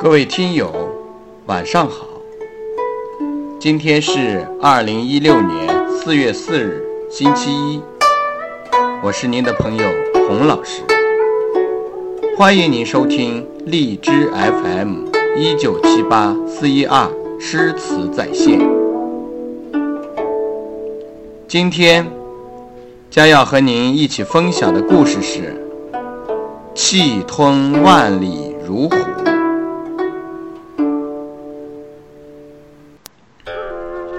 各位听友，晚上好。今天是二零一六年四月四日，星期一。我是您的朋友洪老师，欢迎您收听荔枝 FM 一九七八四一二诗词在线。今天将要和您一起分享的故事是“气吞万里如虎”。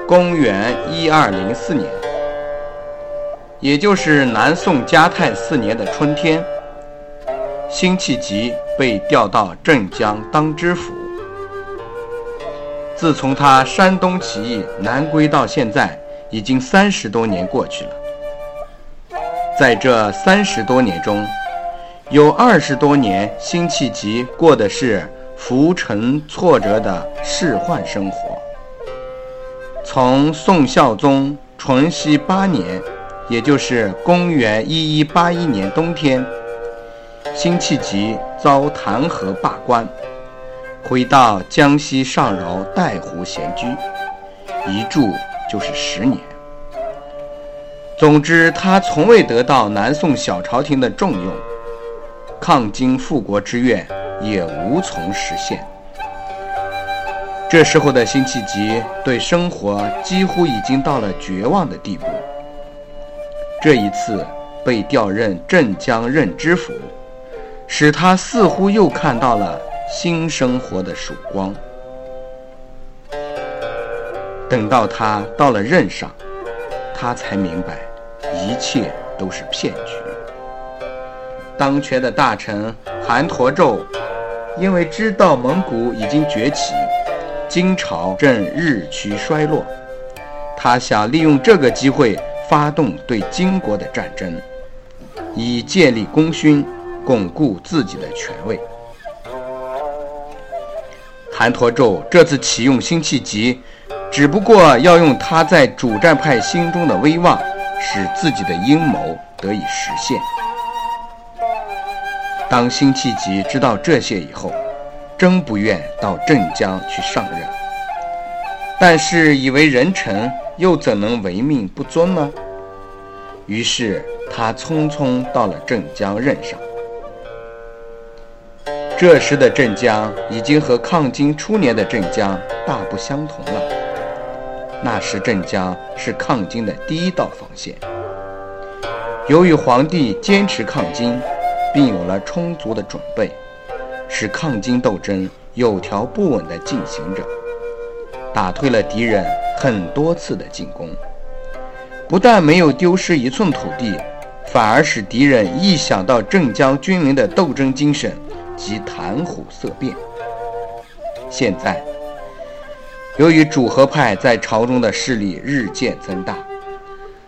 公元一二零四年，也就是南宋嘉泰四年的春天，辛弃疾被调到镇江当知府。自从他山东起义南归到现在，已经三十多年过去了。在这三十多年中，有二十多年，辛弃疾过的是浮沉挫折的仕宦生活。从宋孝宗淳熙八年，也就是公元一一八一年冬天，辛弃疾遭弹劾罢官，回到江西上饶带湖闲居，一住就是十年。总之，他从未得到南宋小朝廷的重用，抗金复国之愿也无从实现。这时候的辛弃疾对生活几乎已经到了绝望的地步。这一次被调任镇江任知府，使他似乎又看到了新生活的曙光。等到他到了任上，他才明白，一切都是骗局。当权的大臣韩侂胄，因为知道蒙古已经崛起。金朝正日趋衰落，他想利用这个机会发动对金国的战争，以建立功勋，巩固自己的权位。韩侂胄这次启用辛弃疾，只不过要用他在主战派心中的威望，使自己的阴谋得以实现。当辛弃疾知道这些以后，真不愿到镇江去上任，但是以为人臣，又怎能违命不遵呢？于是他匆匆到了镇江任上。这时的镇江已经和抗金初年的镇江大不相同了。那时镇江是抗金的第一道防线。由于皇帝坚持抗金，并有了充足的准备。使抗金斗争有条不紊地进行着，打退了敌人很多次的进攻，不但没有丢失一寸土地，反而使敌人一想到镇江军民的斗争精神，即谈虎色变。现在，由于主和派在朝中的势力日渐增大，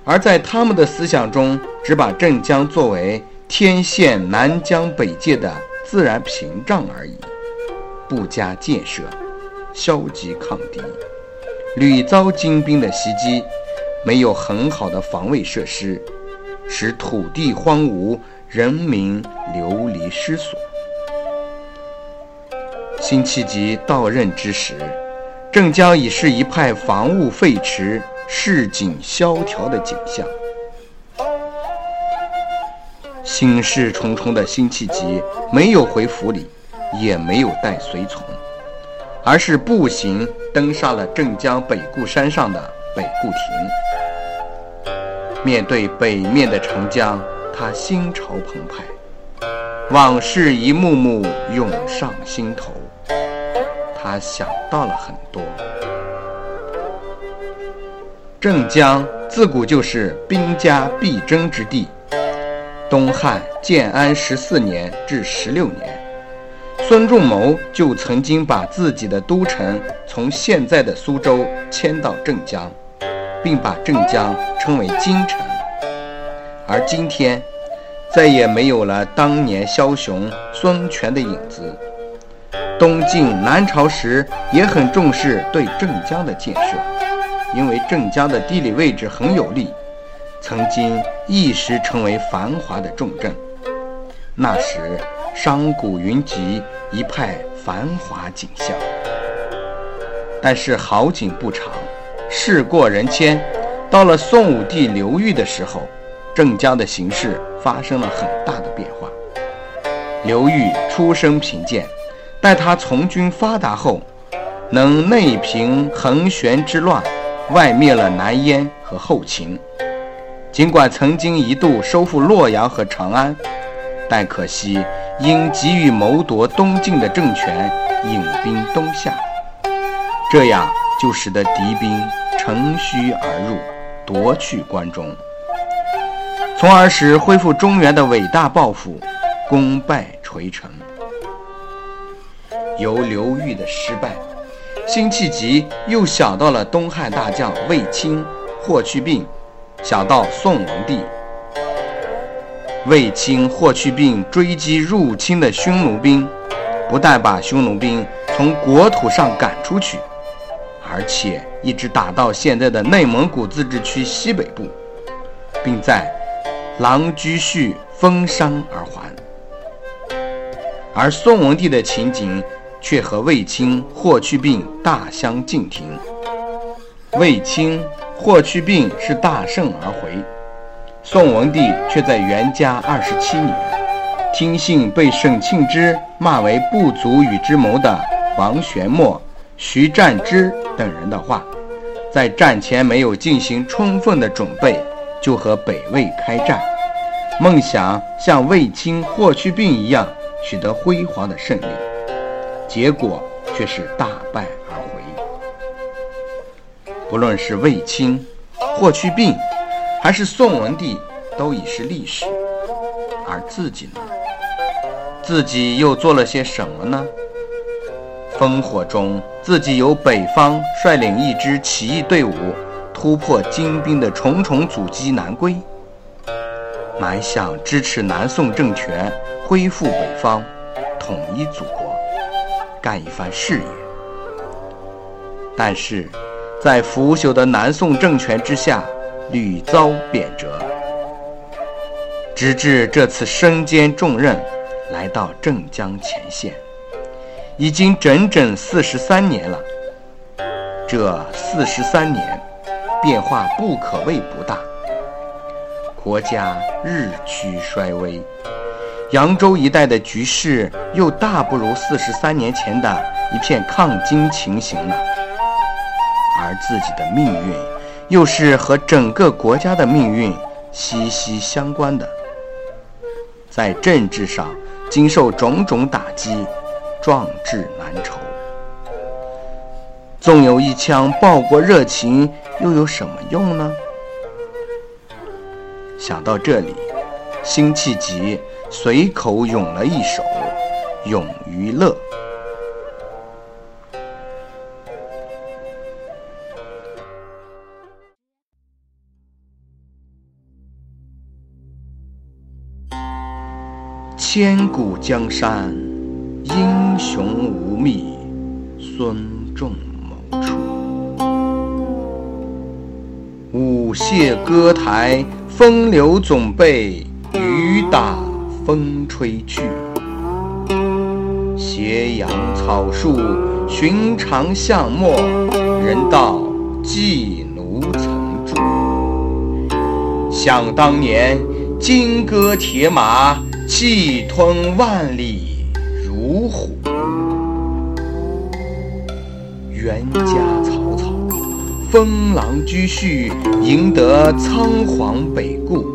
而在他们的思想中，只把镇江作为天县南疆北界的。自然屏障而已，不加建设，消极抗敌，屡遭金兵的袭击，没有很好的防卫设施，使土地荒芜，人民流离失所。辛弃疾到任之时，镇江已是一派房屋废弛、市井萧条的景象。心事重重的辛弃疾没有回府里，也没有带随从，而是步行登上了镇江北固山上的北固亭。面对北面的长江，他心潮澎湃，往事一幕幕涌上心头。他想到了很多。镇江自古就是兵家必争之地。东汉建安十四年至十六年，孙仲谋就曾经把自己的都城从现在的苏州迁到镇江，并把镇江称为京城。而今天，再也没有了当年枭雄孙权的影子。东晋南朝时也很重视对镇江的建设，因为镇江的地理位置很有利。曾经一时成为繁华的重镇，那时商贾云集，一派繁华景象。但是好景不长，事过人迁，到了宋武帝刘裕的时候，镇江的形势发生了很大的变化。刘裕出身贫贱，待他从军发达后，能内平横玄之乱，外灭了南燕和后秦。尽管曾经一度收复洛阳和长安，但可惜因急于谋夺东晋的政权，引兵东下，这样就使得敌兵乘虚而入，夺去关中，从而使恢复中原的伟大抱负功败垂成。由刘裕的失败，辛弃疾又想到了东汉大将卫青、霍去病。想到宋文帝，卫青、霍去病追击入侵的匈奴兵，不但把匈奴兵从国土上赶出去，而且一直打到现在的内蒙古自治区西北部，并在狼居胥封山而还。而宋文帝的情景却和卫青、霍去病大相径庭。卫青。霍去病是大胜而回，宋文帝却在元嘉二十七年，听信被沈庆之骂为不足与之谋的王玄谟、徐占之等人的话，在战前没有进行充分的准备，就和北魏开战，梦想像卫青、霍去病一样取得辉煌的胜利，结果却是大败。不论是卫青、霍去病，还是宋文帝，都已是历史。而自己呢？自己又做了些什么呢？烽火中，自己由北方率领一支起义队伍，突破金兵的重重阻击南归，埋向支持南宋政权恢复北方、统一祖国，干一番事业。但是。在腐朽的南宋政权之下，屡遭贬谪，直至这次身兼重任，来到镇江前线，已经整整四十三年了。这四十三年，变化不可谓不大，国家日趋衰微，扬州一带的局势又大不如四十三年前的一片抗金情形了。而自己的命运，又是和整个国家的命运息息相关的，在政治上经受种种打击，壮志难酬。纵有一腔报国热情，又有什么用呢？想到这里，辛弃疾随口咏了一首《咏于乐》。千古江山，英雄无觅孙仲谋处。舞榭歌台，风流总被雨打风吹去。斜阳草树，寻常巷陌，人道寄奴曾住。想当年，金戈铁马。气吞万里如虎，元家草草，封狼居胥，赢得仓皇北顾。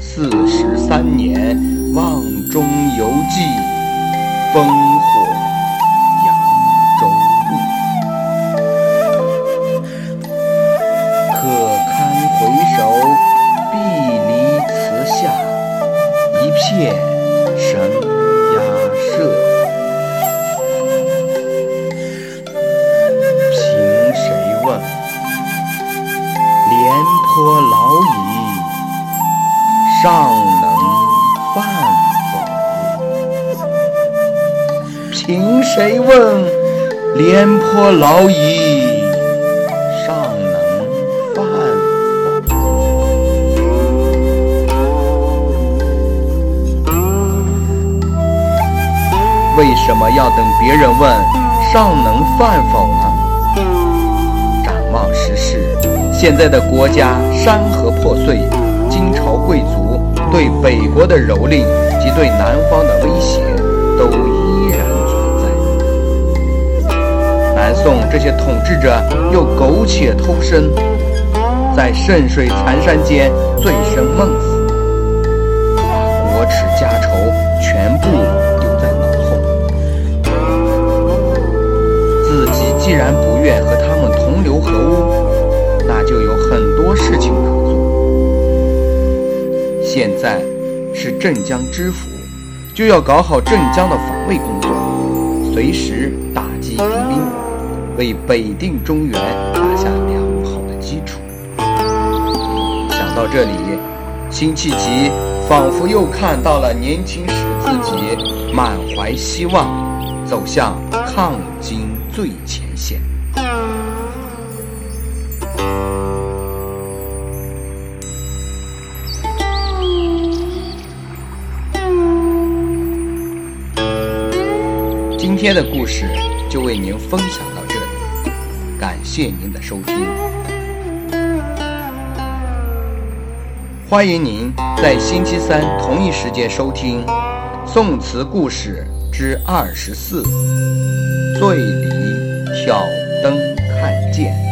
四十三年，望中犹记，风廉颇老矣，尚能饭否？凭谁问？廉颇老矣。尚能饭否？为什么要等别人问尚能饭否呢？望时事，现在的国家山河破碎，金朝贵族对北国的蹂躏及对南方的威胁都依然存在。南宋这些统治者又苟且偷生，在圣水残山间醉生梦死，把国耻家仇全部丢在脑后。自己既然不愿和他们同流合污，那就有很多事情可做。现在是镇江知府，就要搞好镇江的防卫工作，随时打击敌兵，为北定中原打下良好的基础。想到这里，辛弃疾仿佛又看到了年轻时自己满怀希望，走向抗金最前线。今天的故事就为您分享到这里，感谢您的收听。欢迎您在星期三同一时间收听《宋词故事之二十四》，醉里挑灯看剑。